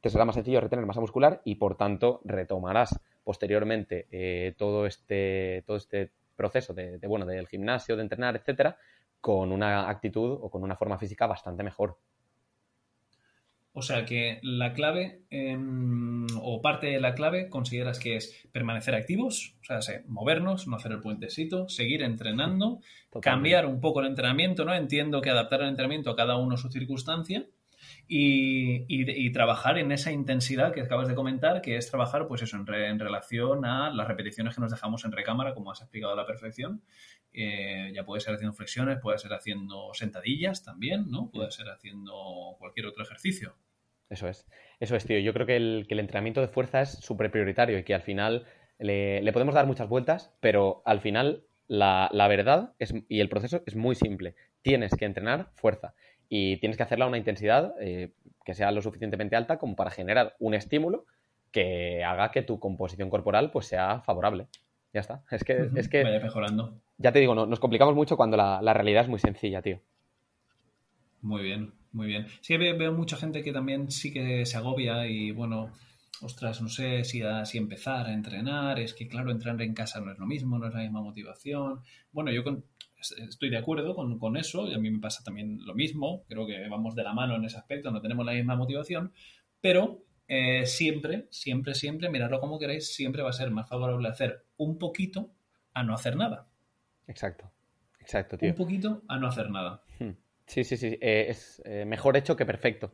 Te será más sencillo retener masa muscular y por tanto retomarás posteriormente eh, todo, este, todo este proceso de, bueno, del gimnasio, de entrenar, etcétera, con una actitud o con una forma física bastante mejor. O sea que la clave em, o parte de la clave consideras que es permanecer activos, o sea, movernos, no hacer el puentecito, seguir entrenando, cambiar un poco el entrenamiento, ¿no? Entiendo que adaptar el entrenamiento a cada uno su circunstancia y, trabajar en esa intensidad que acabas de comentar, que es trabajar, pues eso, en, relación a las repeticiones que nos dejamos en recámara, como has explicado a la perfección. Eh, ya puede ser haciendo flexiones, puede ser haciendo sentadillas también, ¿no? Puede ser haciendo cualquier otro ejercicio. Eso es, eso es, tío. Yo creo que el, entrenamiento de fuerza es súper prioritario y que al final le, podemos dar muchas vueltas, pero al final la, la verdad es, y el proceso es muy simple. Tienes que entrenar fuerza y tienes que hacerla a una intensidad eh, que sea lo suficientemente alta como para generar un estímulo que haga que tu composición corporal pues sea favorable. Ya está. Es que, es que Vaya mejorando. Ya te digo, nos complicamos mucho cuando la, realidad es muy sencilla, tío. Muy bien, muy bien. Sí, veo, mucha gente que también sí que se agobia y bueno, ostras, no sé si, si empezar a entrenar, es que claro, entrenar en casa no es lo mismo, no es la misma motivación. Bueno, yo con, estoy de acuerdo con, eso y a mí me pasa también lo mismo. Creo que vamos de la mano en ese aspecto, no tenemos la misma motivación, pero eh, siempre, siempre, siempre, miradlo como queráis, siempre va a ser más favorable hacer un poquito a no hacer nada. Exacto, exacto, tío. Un poquito a no hacer nada. Hmm. Sí, sí, sí, eh, es eh, mejor hecho que perfecto.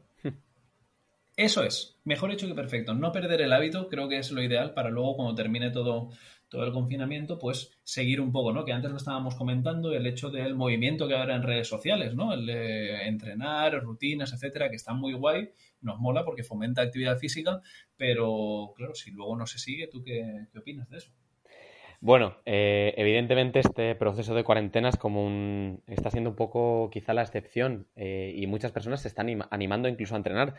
Eso es, mejor hecho que perfecto. No perder el hábito creo que es lo ideal para luego cuando termine todo todo el confinamiento, pues seguir un poco, ¿no? Que antes lo estábamos comentando, el hecho del movimiento que habrá en redes sociales, ¿no? El de entrenar, rutinas, etcétera, que está muy guay, nos mola porque fomenta actividad física, pero claro, si luego no se sigue, ¿tú qué, opinas de eso? Bueno, eh, evidentemente este proceso de cuarentena es como un, está siendo un poco quizá la excepción eh, y muchas personas se están animando incluso a entrenar,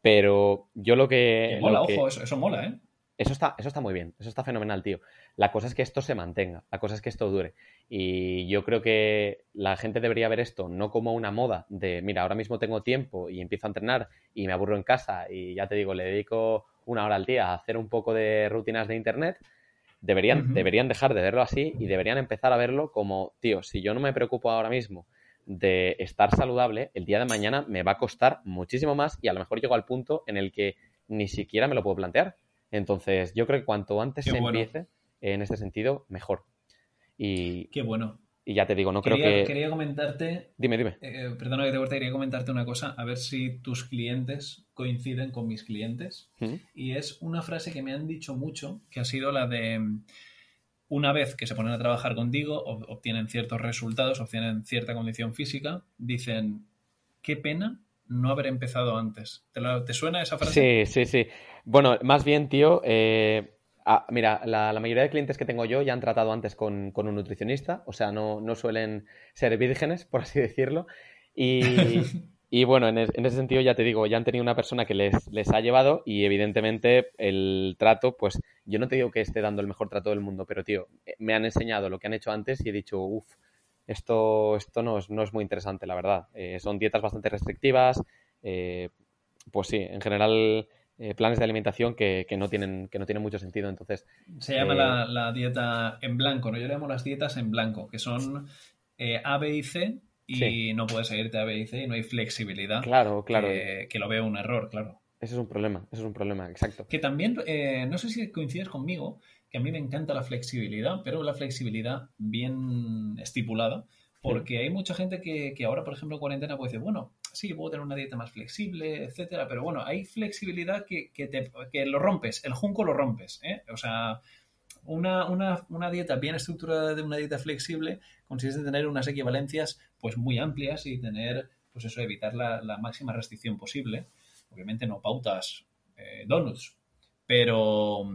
pero yo lo que... mola, ojo, eso, eso mola, ¿eh? Eso está, eso está muy bien, eso está fenomenal, tío. La cosa es que esto se mantenga, la cosa es que esto dure. Y yo creo que la gente debería ver esto no como una moda de, mira, ahora mismo tengo tiempo y empiezo a entrenar y me aburro en casa y ya te digo, le dedico una hora al día a hacer un poco de rutinas de internet. Deberían, deberían dejar de verlo así y deberían empezar a verlo como, tío, si yo no me preocupo ahora mismo de estar saludable, el día de mañana me va a costar muchísimo más y a lo mejor llego al punto en el que ni siquiera me lo puedo plantear entonces, yo creo que cuanto antes se empiece en este sentido, mejor. Y, Qué bueno. Y ya te digo, no creo que. Quería comentarte. Dime, dime. Eh, perdona que te corte, quería comentarte una cosa, a ver si tus clientes coinciden con mis clientes. Y es una frase que me han dicho mucho, que ha sido la de. Una vez que se ponen a trabajar contigo, obtienen ciertos resultados, obtienen cierta condición física, dicen, qué pena no haber empezado antes. ¿Te, suena esa frase? Sí, sí, sí. Bueno, más bien, tío, eh, ah, mira, la, mayoría de clientes que tengo yo ya han tratado antes con, un nutricionista, o sea, no, suelen ser vírgenes, por así decirlo. Y, [laughs] bueno, en, ese sentido ya te digo, ya han tenido una persona que les, les ha llevado y evidentemente el trato, pues yo no te digo que esté dando el mejor trato del mundo, pero tío, me han enseñado lo que han hecho antes y he dicho, uff, esto, esto no, es, no es muy interesante, la verdad. Eh, son dietas bastante restrictivas. Eh, pues sí, en general eh, planes de alimentación que, no tienen, que no tienen mucho sentido. Entonces, Se llama la, dieta en blanco, ¿no? Yo le llamo las dietas en blanco, que son A, B y C y no puedes seguirte A, B y C y no hay flexibilidad. Claro, claro. que lo veo un error, claro. Ese es un problema, ese es un problema, exacto. Que también, no sé si coincides conmigo, que a mí me encanta la flexibilidad, pero la flexibilidad bien estipulada, porque hay mucha gente que, ahora, por ejemplo, en cuarentena puede decir, bueno, sí, puedo tener una dieta más flexible, etcétera, pero bueno, hay flexibilidad que, te, lo rompes, el junco lo rompes, ¿eh? O sea, una, una, dieta bien estructurada de una dieta flexible consiste en tener unas equivalencias pues muy amplias y tener, pues eso, evitar la, máxima restricción posible. Obviamente no pautas eh, donuts, pero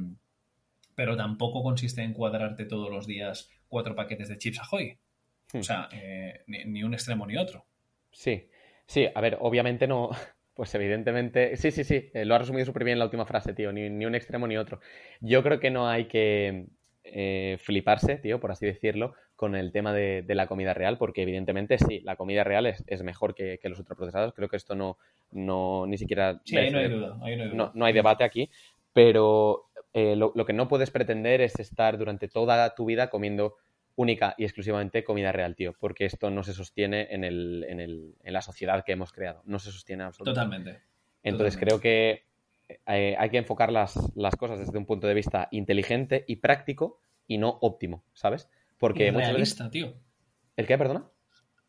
pero tampoco consiste en cuadrarte todos los días cuatro paquetes de chips Ahoy. O hmm. sea, eh, ni, un extremo ni otro. Sí, sí, a ver, obviamente no, [laughs] Pues evidentemente, sí, sí, sí, eh, lo ha resumido súper bien en la última frase, tío, ni, un extremo ni otro. Yo creo que no hay que eh, fliparse, tío, por así decirlo, con el tema de, la comida real, porque evidentemente sí, la comida real es, mejor que, los ultraprocesados, creo que esto no, no ni siquiera... Sí, ahí no hay duda, no hay, debate aquí, pero eh, lo, que no puedes pretender es estar durante toda tu vida comiendo única y exclusivamente comida real, tío, porque esto no se sostiene en, el, en, el, en la sociedad que hemos creado, no se sostiene absolutamente. Totalmente. Entonces creo que eh, hay que enfocar las, las, cosas desde un punto de vista inteligente y práctico y no óptimo, ¿sabes? Porque realista, tío. ¿El qué, perdona?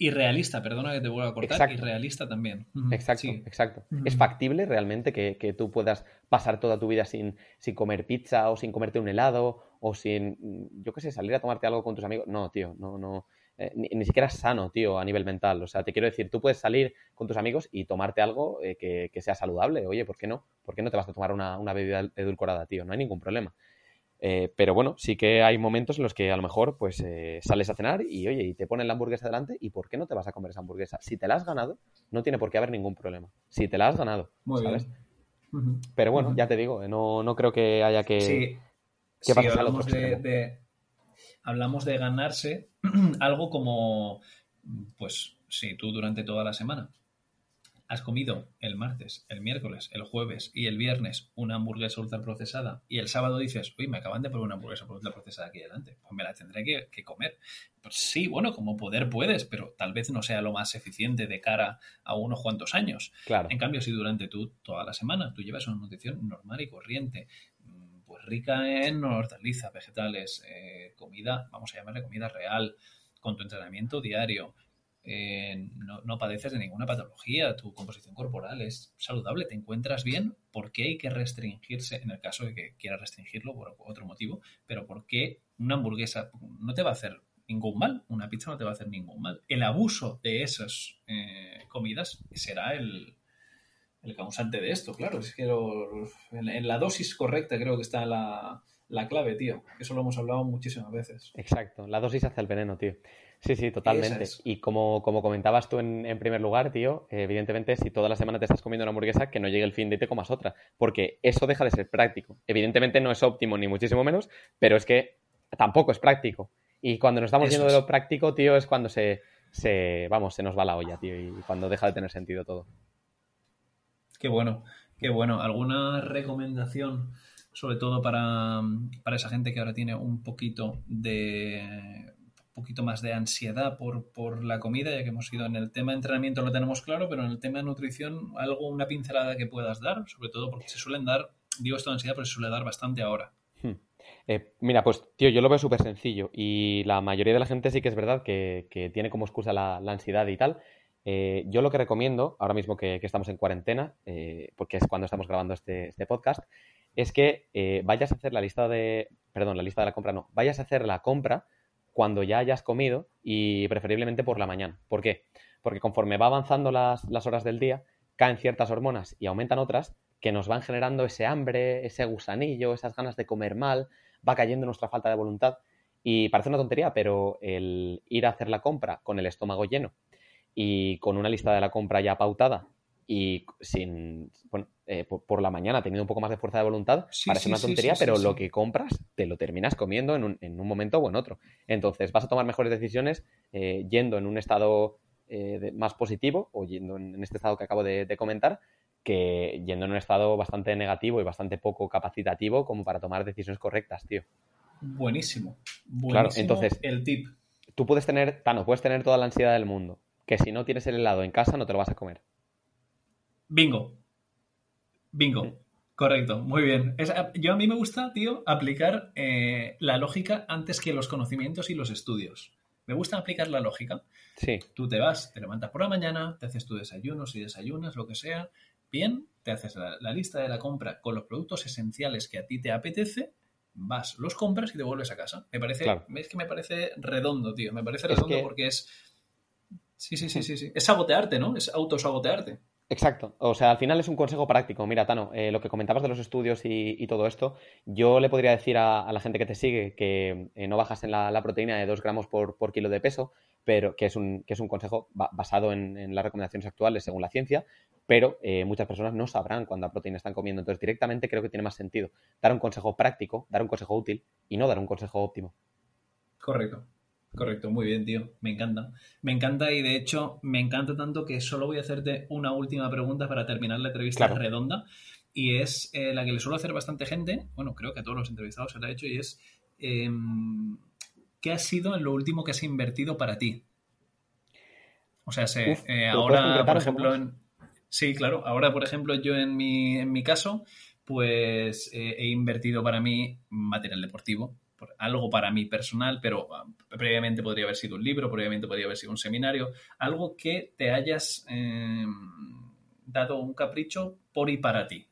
Irrealista, perdona que te vuelva a cortar, y realista también. Exacto, exacto. ¿Es factible realmente que, que, tú puedas pasar toda tu vida sin, sin comer pizza o sin comerte un helado o sin, yo qué sé, salir a tomarte algo con tus amigos. No, tío, no, no. Eh, ni, siquiera es sano, tío, a nivel mental. O sea, te quiero decir, tú puedes salir con tus amigos y tomarte algo eh, que, sea saludable. Oye, ¿por qué no? ¿Por qué no te vas a tomar una, bebida edulcorada, tío? No hay ningún problema. Eh, pero bueno, sí que hay momentos en los que a lo mejor pues sales a cenar y oye, y te ponen la hamburguesa delante y ¿por qué no te vas a comer esa hamburguesa? Si te la has ganado, no tiene por qué haber ningún problema. Si te la has ganado, ¿sabes? Pero bueno, ya te digo, no, no creo que haya que sí, hablamos de, hablamos de ganarse [clears throat] algo como, pues, si tú durante toda la semana has comido el martes, el miércoles, el jueves y el viernes una hamburguesa ultraprocesada y el sábado dices, uy, me acaban de poner una hamburguesa ultraprocesada aquí delante, pues me la tendré que, comer. Pues sí, bueno, como poder puedes, pero tal vez no sea lo más eficiente de cara a unos cuantos años. Claro. En cambio, si durante tú toda la semana tú llevas una nutrición normal y corriente, rica en hortalizas, vegetales, eh, comida, vamos a llamarle comida real, con tu entrenamiento diario. Eh, no, padeces de ninguna patología, tu composición corporal es saludable, te encuentras bien, ¿por qué hay que restringirse, en el caso de que quieras restringirlo por otro motivo, pero por qué una hamburguesa no te va a hacer ningún mal, una pizza no te va a hacer ningún mal? El abuso de esas eh, comidas será el, el causante de esto, claro. Es que en, la dosis correcta creo que está la, clave, tío. Eso lo hemos hablado muchísimas veces. Exacto, la dosis hace el veneno, tío. Sí, sí, totalmente. Y como, como comentabas tú en, primer lugar, tío, evidentemente si toda la semana te estás comiendo una hamburguesa, que no llegue el fin de y te comas otra, porque eso deja de ser práctico. Evidentemente no es óptimo ni muchísimo menos, pero es que tampoco es práctico. Y cuando nos estamos yendo de lo práctico, tío, es cuando se, se, vamos, se nos va la olla, tío, y cuando deja de tener sentido todo. Qué bueno, qué bueno. ¿Alguna recomendación, sobre todo para, esa gente que ahora tiene un poquito de poquito más de ansiedad por, la comida, ya que hemos ido en el tema de entrenamiento lo tenemos claro, pero en el tema de nutrición, algo, una pincelada que puedas dar, sobre todo porque se suelen dar, digo esto de ansiedad, pero se suele dar bastante ahora. Hmm. Eh, mira, pues tío, yo lo veo súper sencillo y la mayoría de la gente sí que es verdad que, tiene como excusa la, la, ansiedad y tal, eh, yo lo que recomiendo, ahora mismo que, estamos en cuarentena, eh, porque es cuando estamos grabando este, este podcast, es que vayas a hacer la lista de, perdón, la lista de la compra no, vayas a hacer la compra cuando ya hayas comido y preferiblemente por la mañana. ¿Por qué? Porque conforme va avanzando las, las horas del día, caen ciertas hormonas y aumentan otras que nos van generando ese hambre, ese gusanillo, esas ganas de comer mal, va cayendo nuestra falta de voluntad. Y parece una tontería, pero el ir a hacer la compra con el estómago lleno y con una lista de la compra ya pautada y sin, bueno, eh, por, la mañana teniendo un poco más de fuerza de voluntad, parece una tontería, pero lo que compras te lo terminas comiendo en un, en un, momento o en otro. Entonces vas a tomar mejores decisiones eh, yendo en un estado eh, más positivo o yendo en, este estado que acabo de, comentar que yendo en un estado bastante negativo y bastante poco capacitativo como para tomar decisiones correctas, tío. Buenísimo. Buenísimo entonces, el tip. Tú puedes tener, Tano, puedes tener toda la ansiedad del mundo, que si no tienes el helado en casa no te lo vas a comer. Bingo. Bingo. Correcto, muy bien. yo a mí me gusta, tío, aplicar eh, la lógica antes que los conocimientos y los estudios. Me gusta aplicar la lógica. Sí. Tú te vas, te levantas por la mañana, te haces tu desayuno, si desayunas, lo que sea. Bien, te haces la, lista de la compra con los productos esenciales que a ti te apetece, vas, los compras y te vuelves a casa. Me parece, es que me parece redondo, tío. Me parece redondo porque es Sí, sí, sí, sí, sí. Es sabotearte, ¿no? Es autosabotearte. Exacto. O sea, al final es un consejo práctico. Mira, Tano, eh, lo que comentabas de los estudios y, todo esto, yo le podría decir a, la gente que te sigue que eh, no bajas en la, proteína de 2 gramos por, kilo de peso, pero que es un, que es un consejo basado en, las recomendaciones actuales según la ciencia, pero eh, muchas personas no sabrán cuánta proteína están comiendo. Entonces, directamente creo que tiene más sentido dar un consejo práctico, dar un consejo útil y no dar un consejo óptimo. Correcto. Correcto, muy bien, tío. Me encanta. Me encanta y de hecho me encanta tanto que solo voy a hacerte una última pregunta para terminar la entrevista redonda. Y es eh, la que le suelo hacer bastante gente. Bueno, creo que a todos los entrevistados se la ha hecho y es em, ¿qué ha sido en lo último que has invertido para ti? O sea, eh, ahora, por ejemplo, sí, claro, ahora, por ejemplo, yo en mi, en mi caso, pues eh, he invertido para mí material deportivo, algo para mí personal, pero ah, previamente podría haber sido un libro, previamente podría haber sido un seminario, algo que te hayas em, dado un capricho por y para ti,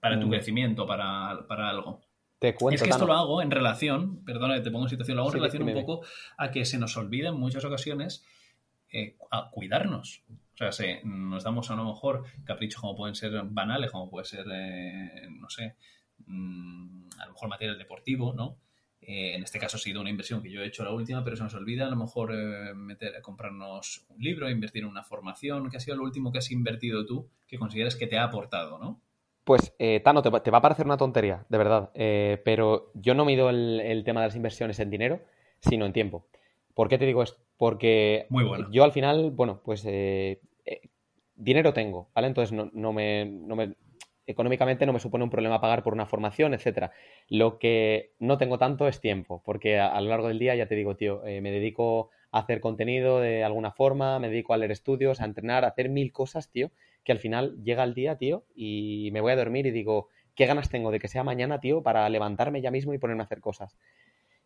para tu mm. crecimiento, para, algo. Te cuento, es que esto lo hago en relación, perdona te pongo en situación, lo hago en relación un poco a que se nos olvida en muchas ocasiones eh, a cuidarnos. O sea, nos damos a lo mejor caprichos como pueden ser banales, como puede ser, eh, no sé, Mm, a lo mejor material deportivo, ¿no? Eh, en este caso ha sido una inversión que yo he hecho la última, pero se nos olvida a lo mejor eh, meter, comprarnos un libro, invertir en una formación. ¿Qué ha sido lo último que has invertido tú que consideres que te ha aportado, no? Pues, eh, Tano, te va, a parecer una tontería, de verdad, pero yo no mido el, tema de las inversiones en dinero, sino en tiempo. ¿Por qué te digo esto? Porque yo al final, bueno, pues dinero tengo, ¿vale? Entonces no, me, no, me, económicamente no me supone un problema pagar por una formación, etcétera. Lo que no tengo tanto es tiempo, porque a, lo largo del día, ya te digo, tío, eh, me dedico a hacer contenido de alguna forma, me dedico a leer estudios, a entrenar, a hacer mil cosas, tío, que al final llega el día, tío, y me voy a dormir y digo, ¿qué ganas tengo de que sea mañana, tío, para levantarme ya mismo y ponerme a hacer cosas?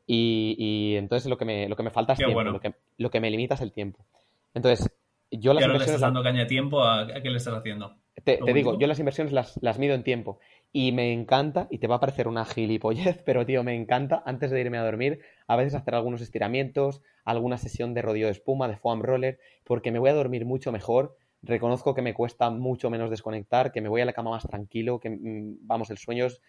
Y, entonces lo que me, lo que me falta es tiempo, lo, que, lo que me limita es el tiempo. Entonces, yo las le estás dando caña tiempo a, qué le estás haciendo? Te, digo, yo las inversiones las, las, mido en tiempo. Y me encanta, y te va a parecer una gilipollez, pero tío, me encanta antes de irme a dormir, a veces hacer algunos estiramientos, alguna sesión de rodillo de espuma, de foam roller, porque me voy a dormir mucho mejor. Reconozco que me cuesta mucho menos desconectar, que me voy a la cama más tranquilo, que mm, vamos, el sueño es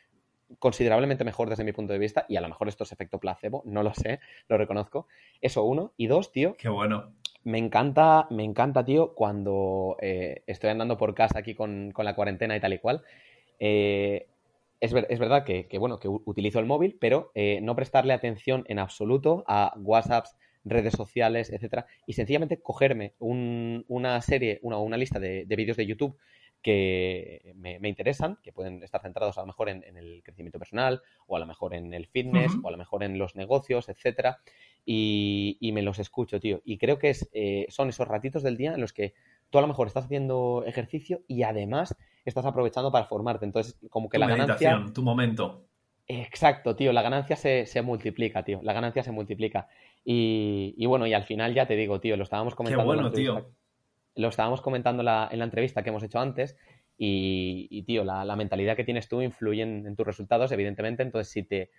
considerablemente mejor desde mi punto de vista, y a lo mejor esto es efecto placebo, no lo sé, lo reconozco. Eso uno. Y dos, tío. Qué bueno me encanta, me encanta, tío, cuando eh, estoy andando por casa aquí con, la cuarentena y tal y cual. Eh, es, verdad que, bueno, que utilizo el móvil, pero eh, no prestarle atención en absoluto a WhatsApps, redes sociales, etcétera, y sencillamente cogerme una serie, una, una lista de, vídeos de YouTube que me, interesan, que pueden estar centrados a lo mejor en, el crecimiento personal, o a lo mejor en el fitness, o a lo mejor en los negocios, etcétera, y, me los escucho, tío. Y creo que es, eh, son esos ratitos del día en los que tú a lo mejor estás haciendo ejercicio y además estás aprovechando para formarte. Entonces, como que la ganancia... Tu momento. Exacto, tío. La ganancia se, multiplica, tío. La ganancia se multiplica. Y, bueno, y al final ya te digo, tío, lo estábamos comentando. Qué bueno, tío. Lo estábamos comentando en la, entrevista que hemos hecho antes. Y, tío, la, mentalidad que tienes tú influye en tus resultados, evidentemente. Entonces, si te,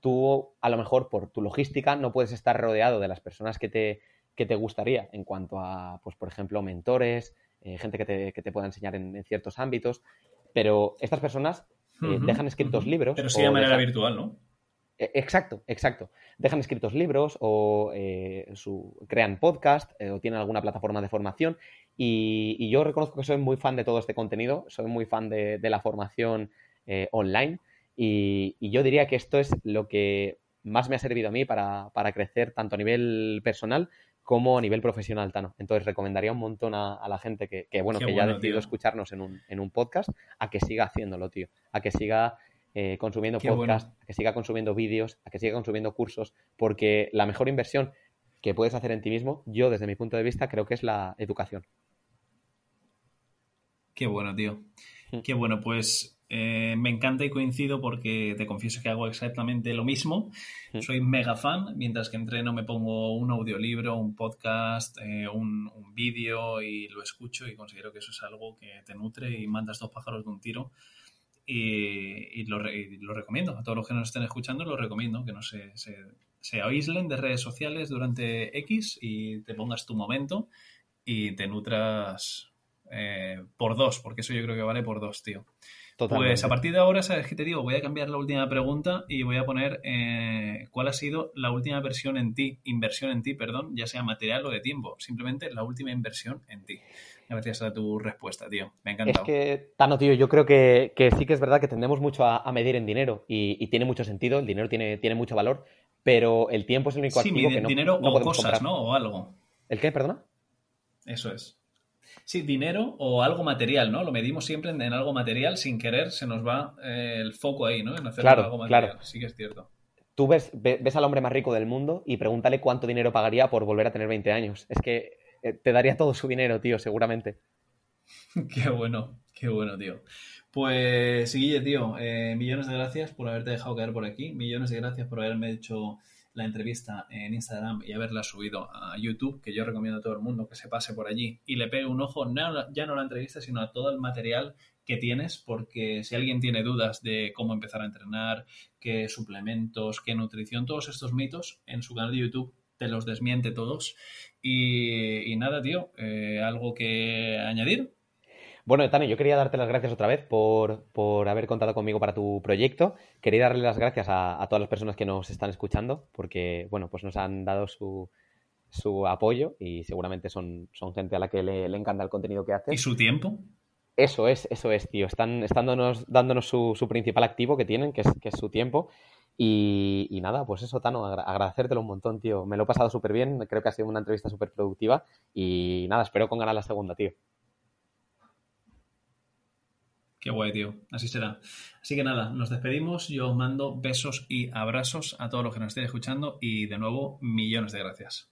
tú, a lo mejor por tu logística no puedes estar rodeado de las personas que te, que te gustaría en cuanto a, pues por ejemplo, mentores, eh, gente que te, que te, pueda enseñar en, ciertos ámbitos, pero estas personas eh, dejan escritos libros. Pero sí de manera virtual, ¿no? E, exacto, exacto. Dejan escritos libros o eh, su... crean podcast o tienen alguna plataforma de formación y, yo reconozco que soy muy fan de todo este contenido, soy muy fan de, de la formación online y, yo diría que esto es lo que más me ha servido a mí para, crecer tanto a nivel personal como a nivel profesional, Tano. Entonces recomendaría un montón a, la gente que, bueno, que ya ha decidido escucharnos en un, podcast, a que siga haciéndolo, tío. A que siga eh, consumiendo podcast, a que siga consumiendo vídeos, a que siga consumiendo cursos, porque la mejor inversión que puedes hacer en ti mismo, yo desde mi punto de vista, creo que es la educación. Qué bueno, tío. Mm. Qué bueno, pues eh, me encanta y coincido porque te confieso que hago exactamente lo mismo. Mm. Soy mega fan. Mientras que entreno me pongo un audiolibro, un podcast, eh, un, vídeo y lo escucho y considero que eso es algo que te nutre y mandas dos pájaros de un tiro. Y, lo, recomiendo. A todos los que nos estén escuchando lo recomiendo. Que no se, se, se aíslen de redes sociales durante X y te pongas tu momento y te nutras eh, por dos, porque eso yo creo que vale por dos, tío. Pues a partir de ahora, ¿sabes qué te digo? Voy a cambiar la última pregunta y voy a poner eh, cuál ha sido la última versión en ti, inversión en ti, perdón, ya sea material o de tiempo. Simplemente la última inversión en ti. Gracias a tu respuesta, tío. Me encanta. Es que, Tano, tío, yo creo que, sí que es verdad que tendemos mucho a, medir en dinero y, tiene mucho sentido, el dinero tiene, tiene mucho valor, pero el tiempo es el único activo que no dinero o cosas, ¿no? O algo. ¿El qué, perdona? Eso es. Sí, dinero o algo material, ¿no? Lo medimos siempre en, algo material, sin querer se nos va eh, el foco ahí, ¿no? En hacer algo material. Claro. Sí que es cierto. Tú ves, ves al hombre más rico del mundo y pregúntale cuánto dinero pagaría por volver a tener 20 años. Es que te daría todo su dinero, tío, seguramente. [laughs] qué bueno, qué bueno, tío. Pues, Guille, tío, eh, millones de gracias por haberte dejado caer por aquí. Millones de gracias por haberme hecho la entrevista en Instagram y haberla subido a YouTube, que yo recomiendo a todo el mundo que se pase por allí y le pegue un ojo, ya no a la entrevista, sino a todo el material que tienes, porque si alguien tiene dudas de cómo empezar a entrenar, qué suplementos, qué nutrición, todos estos mitos, en su canal de YouTube te los desmiente todos. Y, nada, tío, eh, ¿algo que añadir? Bueno, Tani, yo quería darte las gracias otra vez por, haber contado conmigo para tu proyecto. Quería darle las gracias a, todas las personas que nos están escuchando, porque, bueno, pues nos han dado su, apoyo y seguramente son, son gente a la que le, encanta el contenido que hace. ¿Y su tiempo? Eso es, eso es, tío. Están, dándonos, su, su, principal activo que tienen, que es, que es su tiempo. Y, nada, pues eso, Tano, agradecértelo un montón, tío. Me lo he pasado súper bien, creo que ha sido una entrevista súper productiva y nada, espero con ganar la segunda, tío. Qué guay, tío. Así será. Así que nada, nos despedimos. Yo os mando besos y abrazos a todos los que nos estén escuchando y de nuevo, millones de gracias.